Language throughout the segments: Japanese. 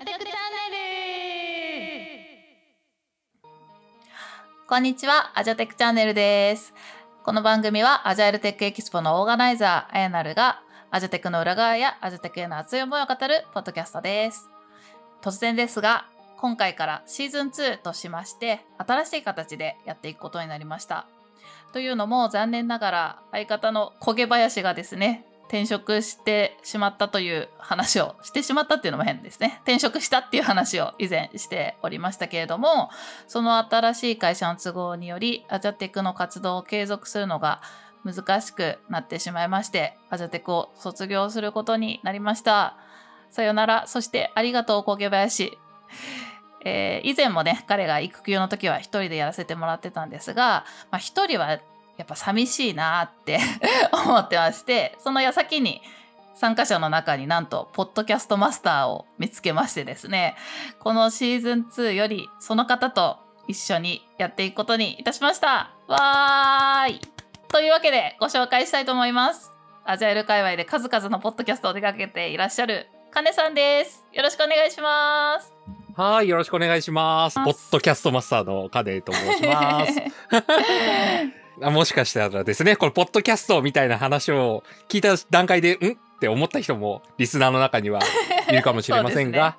オテクチャンネルこんにちは、アジャテクチャンネルです。この番組はアジャイルテックエキスポのオーガナイザー、あやなるが、アジャテクの裏側やアジャテクへの熱い思いを語るポッドキャストです。突然ですが、今回からシーズン2としまして、新しい形でやっていくことになりました。というのも、残念ながら相方の焦げ林がですね、転職してしまったという話をしてしまったっていうのも変ですね。転職したっていう話を以前しておりましたけれども、その新しい会社の都合により、アジャテクの活動を継続するのが難しくなってしまいまして、アジャテクを卒業することになりました。さよなら、そしてありがとう、焦げ林。えー以前もね、彼が育休の時は一人でやらせてもらってたんですが、まあ一人はやっぱ寂しいなって 思ってまして、その矢先に参加者の中になんと、ポッドキャストマスターを見つけましてですね、このシーズン2よりその方と一緒にやっていくことにいたしました。わーいというわけでご紹介したいと思います。アジャイル界隈で数々のポッドキャストを出かけていらっしゃるカネさんです。よろしくお願いします。はい、よろしくお願いします。ポッドキャストマスターのカネと申します。あもしかしたらですね、このポッドキャストみたいな話を聞いた段階で、ん？って思った人もリスナーの中には いるかもしれませんが、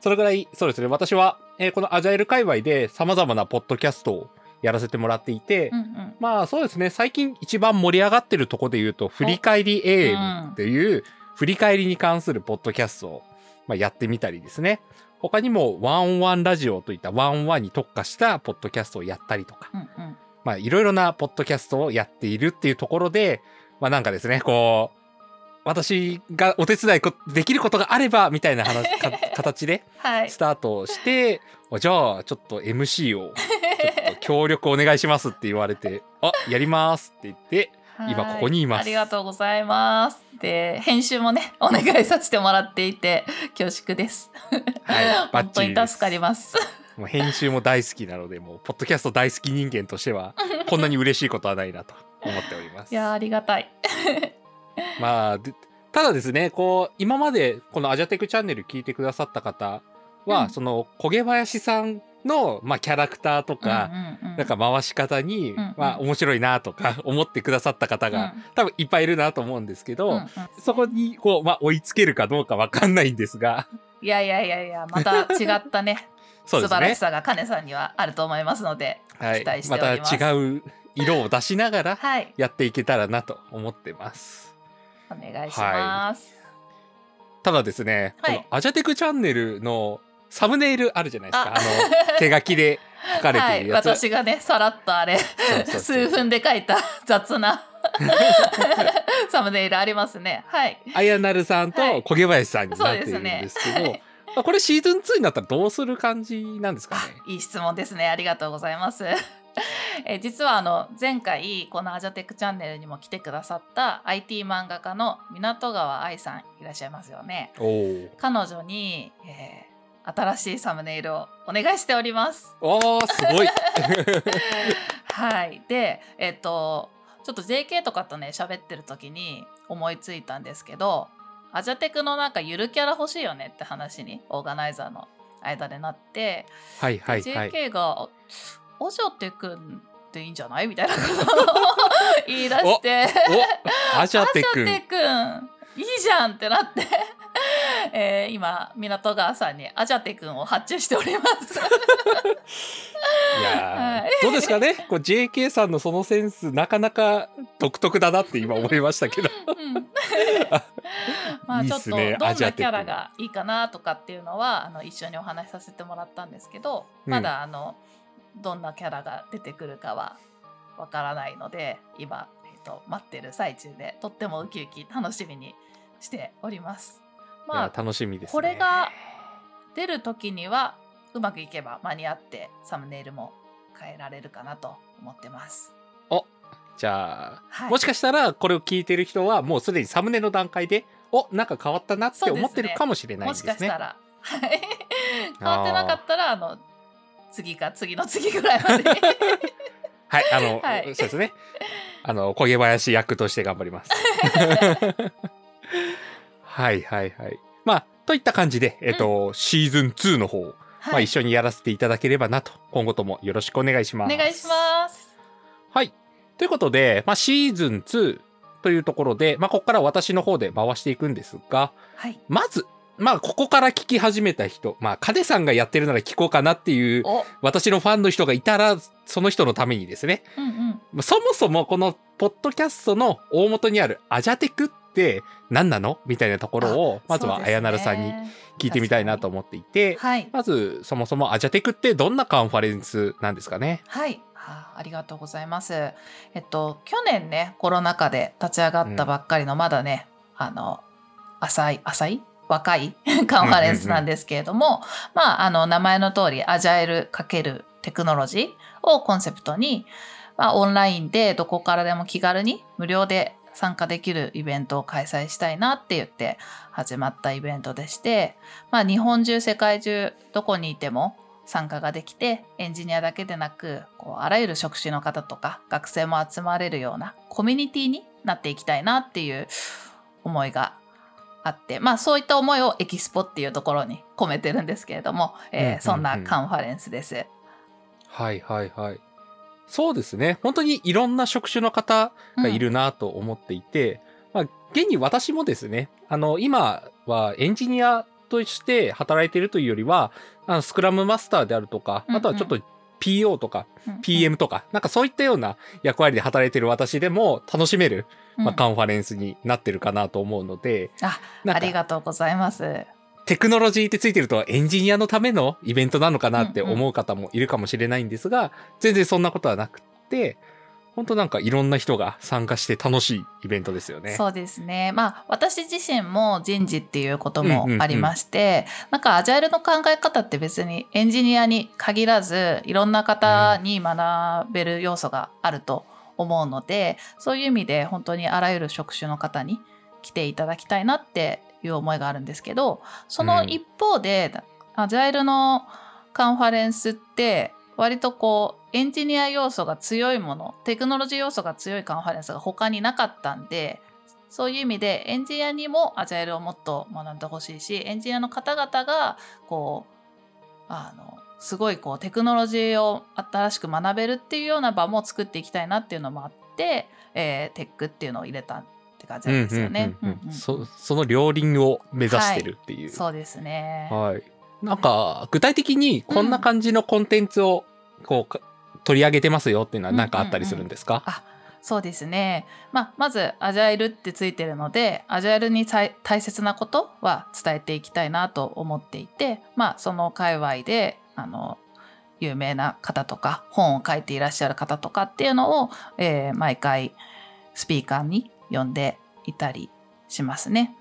それぐらい、そうですね、私は、えーこのアジャイル界隈で様々なポッドキャストをやらせてもらっていて、うんうん。まあそうですね、最近一番盛り上がってるとこで言うと、振り返り AM っていう、振り返りに関するポッドキャストを、まあ、やってみたりですね。他にも、ワンワンラジオといったワンワンに特化したポッドキャストをやったりとか、うんうんまあいろいろなポッドキャストをやっているっていうところで、まあなんかですね、こう、私がお手伝いこできることがあれば、みたいな話か形ではいス。タートして、おじゃあちょっと MC を協力お願いしますって言われて、あ、やりますって言って、今ここにいますはありがとうございます。で、編集もね、お願いさせてもらっていて、恐縮です。はい、本当に助かります。もう編集も大好きなので、もうポッドキャスト大好き人間としては、こんなに嬉しいことはないなと思っております。いやーありがたい。まあ、でただですね、こう、今までこのアジャテクチャンネル聞いてくださった方は、うん。その焦げ林さんの、まあ、キャラクターとか、うんうんうん。なんか回し方に、うんうん。まあ面白いなとか 思ってくださった方が、うん。多分いっぱいいるなと思うんですけど、うんうん。そこにこう、まあ追いつけるかどうかわかんないんですが、いやいやいやいや、また違ったね素晴らし。さがカネさんにはあると思いますので、はい期待してまたおります違う色を出しながらはい、やっていけたらなと思ってます。お願いします。ただですね、はいこのアジャテクチャンネルのサムネイルあるじゃないですか。ああの、手書きで書かれはい、てるやつ。私がね、さらっとあれ、数分で書いた雑なサムネイルありますね。はい。あやなるさんとはい焦げ林さんになっているんでですすけど、ねまあこれシーズン2になったらどうする感じなんですかね？いい質問ですね。ありがとうございます。えー実はあの前回このアジャテックチャンネルにも来てくださった IT 漫画家の港川愛さんいらっしゃいますよね。彼女に、えー新しいサムネイルをお願いしております。おーすごい はい。で、えっ、とちょっと JK とかとね喋ってる時に思いついたんですけど、アジャテクのなんかゆるキャラ欲しいよねって話にオーガナイザーの間でなって。はいはいはい JK が「おじょてくんっていいんじゃない?」みたいなことを 言い出しておアジャテ「くんてくんいいじゃん!」ってなって、えー今港川さんにアジャテくんを発注しております。いやー、はい。どうですかね？こう JK さんのそのセンスなかなか独特だなって今思いましたけど。うん。まあちょっとどんなキャラがいいかなとかっていうのはあの一緒にお話しさせてもらったんですけど、うん。まだあのどんなキャラが出てくるかはわからないので今、えっと待ってる最中でとってもウキウキ楽しみにしております。まあ楽しみですね。これが出る時にはうまくいけば間に合ってサムネイルも変えられるかなと思ってます。じゃあ、はい。もしかしたらこれを聞いてる人はもうすでにサムネの段階でおなんか変わったなって思ってるかもしれないもしですね。かしたら、はい。変わってなかったらあの次か次の次ぐらいまで。はいあの、はい。そうですね。あの焦げ林役として頑張ります はいはいはいまあといった感じで、えっ、と、シーズン2の方、まあはい一緒にやらせていただければなと、今後ともよろしくお願いします。お願いします。はい。ということで、まあシーズン2というところで、まあここから私の方で回していくんですが、はい。まず、まあここから聞き始めた人、まあカデさんがやってるなら聞こうかなっていう、お、私のファンの人がいたら、その人のためにですね、うんうん。まあそもそもこのポッドキャストの大元にあるアジャテクって何なの？みたいなところを、まずはあやなるさんに聞いてみたいなと思っていて、はい。まずそもそもアジャテクってどんなカンファレンスなんですかね？はい。あありがとうございます。えっと、去年ね、コロナ禍で立ち上がったばっかりの、まだね、あの、浅い、浅い？若い？カンファレンスなんですけれども、まあ、あの、名前の通り、アジャイル×テクノロジーをコンセプトに、まあ、オンラインでどこからでも気軽に無料で参加できるイベントを開催したいなって言って始まったイベントでして、まあ、日本中世界中どこにいても参加ができてエンジニアだけでなくこうあらゆる職種の方とか学生も集まれるようなコミュニティになっていきたいなっていう思いがあってまあそういった思いをエキスポっていうところに込めてるんですけれども、えーそんなカンファレンスです。はいはいはい。そうですね。本当にいろんな職種の方がいるなと思っていて、まあ、現に私もですね、あの、今はエンジニアとして働いているというよりは、あのスクラムマスターであるとか、うんうん。あとはちょっと PO とかうんうん。PM とか、なんかそういったような役割で働いている私でも楽しめる、まあ、うんカンファレンスになってるかなと思うので、あありがとうございます。テクノロジーってついてるとエンジニアのためのイベントなのかなって思う方もいるかもしれないんですが、全然そんなことはなくって、本当なんかいろんな人が参加して楽しいイベントですよね。そうですね。まあ私自身も人事っていうこともうんうんうんありまして、なんかアジャイルの考え方って別にエンジニアに限らずいろんな方に学べる要素があると思うので、そういう意味で本当にあらゆる職種の方に来ていただきたいなっていう思いがあるんですけど、その一方で、アジャイルのカンファレンスって割とこうエンジニア要素が強いものテクノロジー要素が強いカンファレンスが他になかったんでそういう意味でエンジニアにもアジャイルをもっと学んでほしいしエンジニアの方々がこうあのすごいこうテクノロジーを新しく学べるっていうような場も作っていきたいなっていうのもあって、えーテックっていうのを入れた感じなんですよね。うんうんうんうんうんそその両輪を目指してるっていう。そうですね。はい。なんか、具体的にこんな感じのコンテンツを、こうか、取り上げてますよっていうのは何かあったりするんですか、あそうですね、まあ、まずアジャイルってついてるのでアジャイルに大大切なことは伝えていきたいなと思っていて、まあ、その界隈であの有名な方とか本を書いていらっしゃる方とかっていうのを、えー毎回スピーカーに呼んでいたりしますね。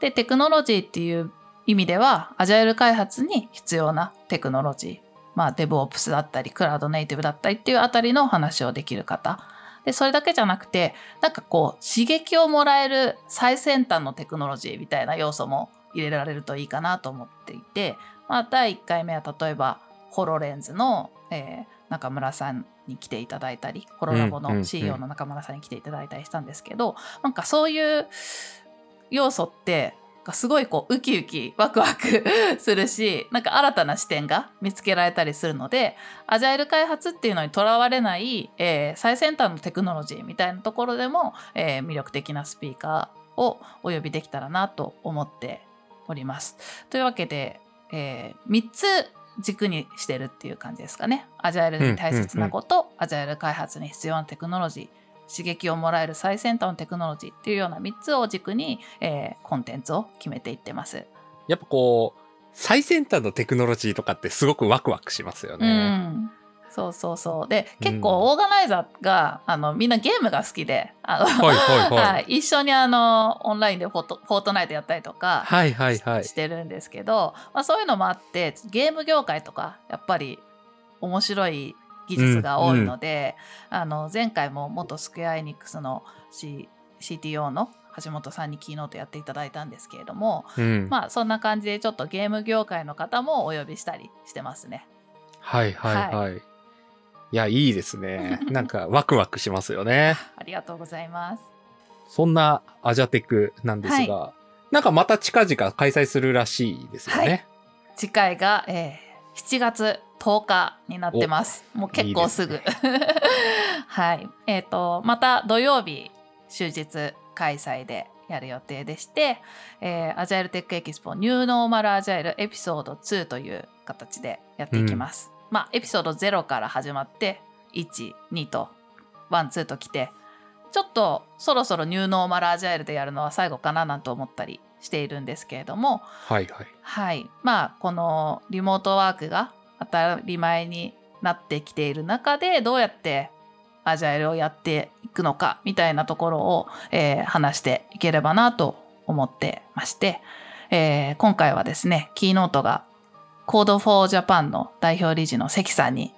でテクノロジーっていう意味ではアジャイル開発に必要なテクノロジーまあ、DevOps だったり、クラウドネイティブだったりっていうあたりの話をできる方。で、それだけじゃなくて、なんかこう、刺激をもらえる最先端のテクノロジーみたいな要素も入れられるといいかなと思っていて、まあ、第1回目は例えば、ホロレンズの、えー中村さんに来ていただいたり、ホロラボのうんうんうん CEO の中村さんに来ていただいたりしたんですけど、なんかそういう要素って、がすごいこうウキウキワクワクするし なんか新たな視点が見つけられたりするのでアジャイル開発っていうのにとらわれない、えー最先端のテクノロジーみたいなところでも、えー魅力的なスピーカーをお呼びできたらなと思っております。というわけで、え3つ軸にしてるっていう感じですかね。アジャイルに大切なこと、アジャイル開発に必要なテクノロジー刺激をもらえる最先端のテクノロジーっていうような3つを軸に、えーコンテンツを決めていってます。やっぱこう、最先端のテクノロジーとかってすごくワクワクしますようね。んそうそうそうで結構オーガナイザーが、あのみんなゲームが好きであの、はいはいはい。はい一緒にあのオンラインでフォートフォートナイトやったりとか、はいはいはいし。してるんですけど、まあ、そういうのもあってゲーム業界とかやっぱり面白い技術が多いので、あの前回も元スクエア・エニックスの、C、CTO の橋本さんにキーノートやっていただいたんですけれどもうん。まあそんな感じでちょっとゲーム業界の方もお呼びしたりしてますね。はいはいはい。いや、いいですね。なんかワクワクしますよね。ありがとうございます。そんなアジャテクなんですが、なんかまた近々開催するらしいですよね。次回が、えー、7月10日になってます。もう結構すぐ。いい はい。えっ、と、また土曜日、終日開催でやる予定でして、えーアジャイルテックエキスポニューノーマルアジャイルエピソード2という形でやっていきます。まあ、エピソード0から始まって、1、2と、1、2と来て、ちょっとそろそろニューノーマルアジャイルでやるのは最後かななんて思ったりしているんですけれども、はいはい。はい。まあ、このリモートワークが当たり前になってきている中で、どうやってアジャイルをやっていくのか、みたいなところを、えー話していければなと思ってまして、えー今回はですね、キーノートが Code for Japan の代表理事の関さんに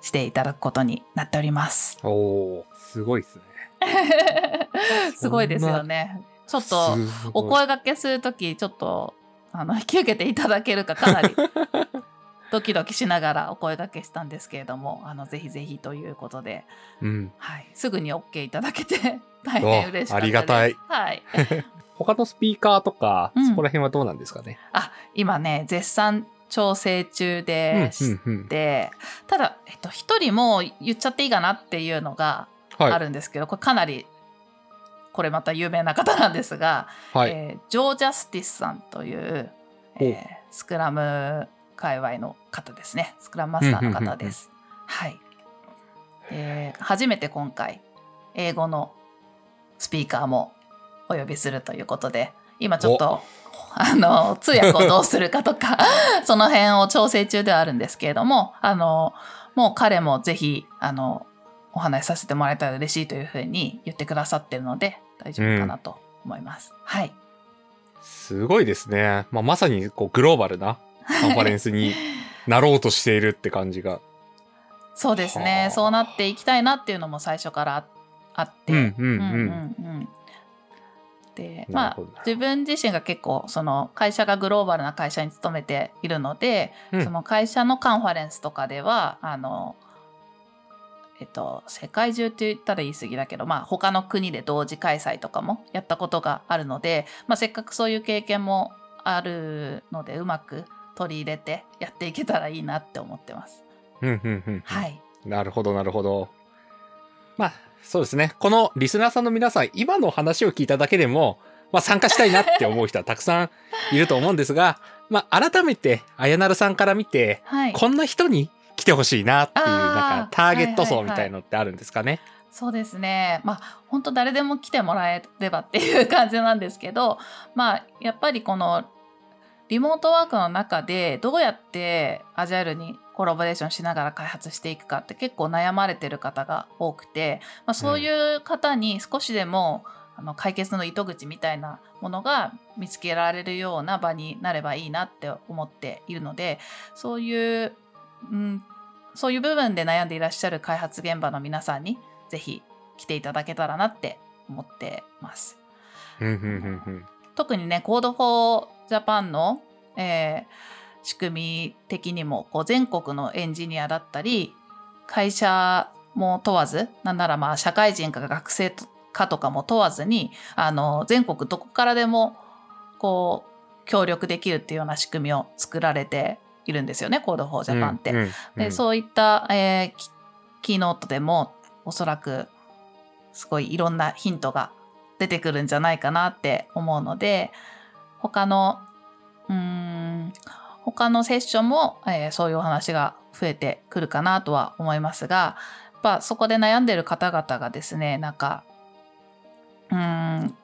していただくことになっております。おおすごいですね。すごいですよね。ちょっと、お声掛けするとき、ちょっと、あの、引き受けていただけるかかなり、ドキドキしながらお声掛けしたんですけれども、あの、ぜひぜひということで、うん。はい、すぐに OK いただけて、大変嬉しかったです。おありがたい。はい。他のスピーカーとか、うんそこら辺はどうなんですかね？あ、今ね、絶賛調整中うんでしうんうん。て、ただ、えっと、一人もう言っちゃっていいかなっていうのがはい。あるんですけど、これかなり、これまた有名な方なんですが、はい。えージョー・ジャスティスさんという、えースクラム界隈の方ですねスクラムマスターの方です。はい、えー初めて今回英語のスピーカーもお呼びするということで今ちょっと あの通訳をどうするかとか その辺を調整中ではあるんですけれどもあのもう彼もぜひあのお話しさせてもらえたら嬉しいというふうに言ってくださってるので大丈夫かなと思います。はいすごいですね。まあ、まさにこうグローバルなカンファレンスになろうとしているって感じが。そうですはあねそうなっていきたいなっていうのも最初からああって、うんうんうん。うんうんうんでまあ自分自身が結構その会社がグローバルな会社に勤めているので、うんその会社のカンファレンスとかではあのえっと世界中って言ったら言い過ぎだけどまあ他の国で同時開催とかもやったことがあるので、まあ、せっかくそういう経験もあるのでうまく取り入れてやっていけたらいいなって思ってます。うんうんうん。はい、なるほど、なるほど。まあ、そうですね。このリスナーさんの皆さん、今の話を聞いただけでも、まあ、参加したいなって思う人は たくさんいると思うんですが、まあ、改めて、あやなるさんから見て、はい、こんな人に来てほしいなっていう、なんか、ターゲット層みたいのってあるんですかね。そうですね。まあ本当誰でも来てもらえればっていう感じなんですけど、まあやっぱりこのリモートワークの中でどうやってアジャイルにコラボレーションしながら開発していくかって結構悩まれてる方が多くて、まあ、そういう方に少しでも、あの解決の糸口みたいなものが見つけられるような場になればいいなって思っているのでそういう、うん、そういう部分で悩んでいらっしゃる開発現場の皆さんにぜひ来ていただけたらなって思ってます。うんうんうんうん。特にね Code for Japan の、えー仕組み的にもこう全国のエンジニアだったり会社も問わずなんならまあ社会人か学生かとかも問わずにあの全国どこからでもこう協力できるっていうような仕組みを作られているんですよね Code for Japan って。うんうんうんでそういった、えーキキーノートでもおそらくすごいいろんなヒントが出てくるんじゃないかなって思うので他のうーん他のセッションも、えーそういうお話が増えてくるかなとは思いますがやっぱそこで悩んでる方々がですねなんかうーん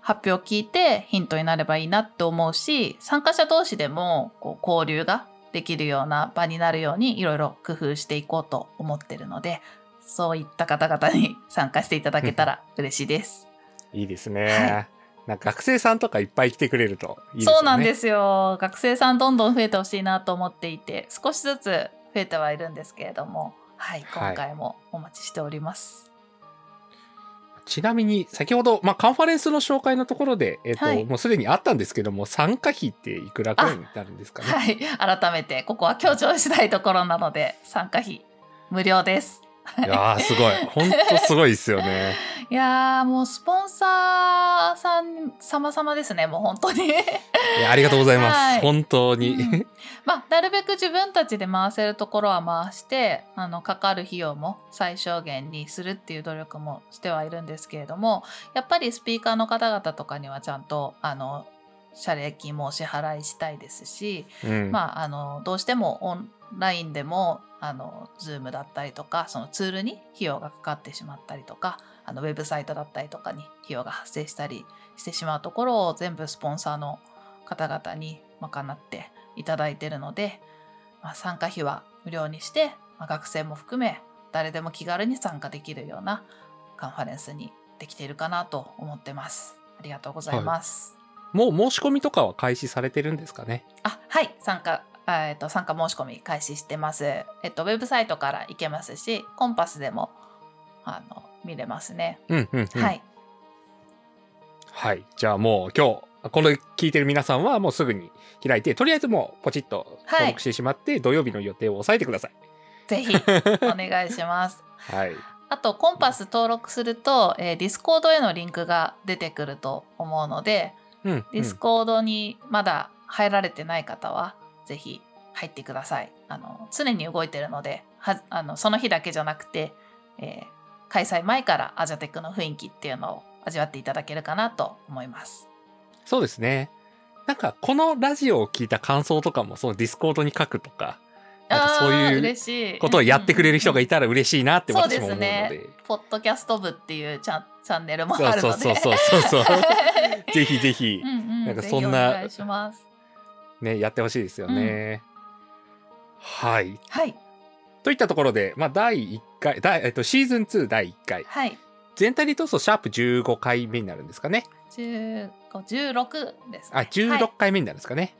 発表を聞いてヒントになればいいなって思うし参加者同士でもこう交流ができるような場になるようにいろいろ工夫していこうと思ってるのでそういった方々に参加していただけたら嬉しいです。いいですね。はなんか学生さんとかいっぱい来てくれるといいですよね。そうなんですよ学生さんどんどん増えてほしいなと思っていて少しずつ増えてはいるんですけれどもはいはい今回もお待ちしております。ちなみに、先ほど、まあ、カンファレンスの紹介のところで、えっ、と、はいもうすでにあったんですけども、参加費っていくらくらいになるんですかね？はい、改めてここは強調したいところなので参加費無料です。いやーすごい。本当すごいですよね。いやーもうスポンサーさん様々ですねもう本当に。いやありがとうございます、はい。本当に、うん。まあなるべく自分たちで回せるところは回してあのかかる費用も最小限にするっていう努力もしてはいるんですけれどもやっぱりスピーカーの方々とかにはちゃんとあの謝礼金もお支払いしたいですし、うんまあ、あのどうしてもオンラインでもあの Zoom だったりとかそのツールに費用がかかってしまったりとかあのウェブサイトだったりとかに費用が発生したりしてしまうところを全部スポンサーの方々に賄っていただいているので、まあ、参加費は無料にして、まあ、学生も含め誰でも気軽に参加できるようなカンファレンスにできているかなと思ってます。ありがとうございます。もう申し込みとかは開始されてるんですかね？あはい。参加あえっと参加申し込み開始してます。えっとウェブサイトから行けますし、コンパスでもあの見れますね。うんうん、うん、はい。はい。じゃあもう今日これ聞いてる皆さんはもうすぐに開いてとりあえずもうポチッと登録してしまって、土曜日の予定を押さえてください。ぜひ お願いします。はい。あと connpass 登録すると、えー、 Discord へのリンクが出てくると思うので、うん Discord にまだ入られてない方はぜひ入ってください。あの常に動いてるのではあのその日だけじゃなくて、えー開催前からアジャテックの雰囲気っていうのを味わっていただけるかなと思います。そうですねなんかこのラジオを聞いた感想とかもその Discord に書くとかなんかそういうことをやってくれる人がいたたら嬉しいなって私も思うのですねで。ポッドキャスト部っていうチャンチャンネルもそうあるので。そうそうそうそうそう ぜひぜひうんうん、なんかそんな。ねやってほしいですよね、はいはいといったところで、まあ、第1回、第えっと、シーズン2第1回、はい。全体で通すとシャープ15回目になるんですかね。十五十六です、ね。あ、16回目になるんですかね。はい。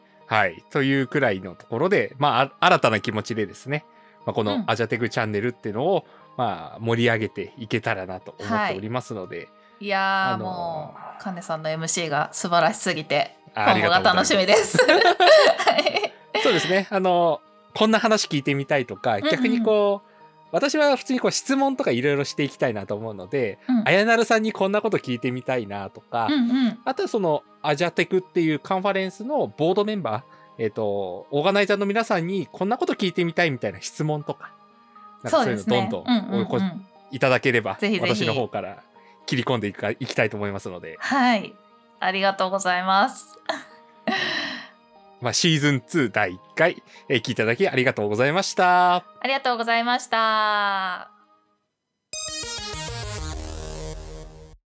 というくらいのところで、まあ、あ新たな気持ちでですね、まあ、このうんアジャテクチャンネルっていうのを、まあ、盛り上げていけたらなと思っておりますので、いやー、あのーもうカネさんの MC が素晴らしすぎてあ今後が楽しみです。はい。そうですね。あの、こんな話聞いてみたいとか、んうん逆にこう、私は普通にこう質問とかいろいろしていきたいなと思うので、うんあやなるさんにこんなこと聞いてみたいなとか、うんうん。あとはそのアジャテクっていうカンファレンスのボードメンバー、えっ、と、オーガナイザーの皆さんにこんなこと聞いてみたいみたいな質問とか、なんかそういうの。どんどうんうんうんいただければ、ぜひぜひ私の方から切り込んでいくかいきたいと思いますので、はい。ありがとうございます。まあ、シーズン2第1回、えー聞いていただきありがとうございました。ありがとうございました。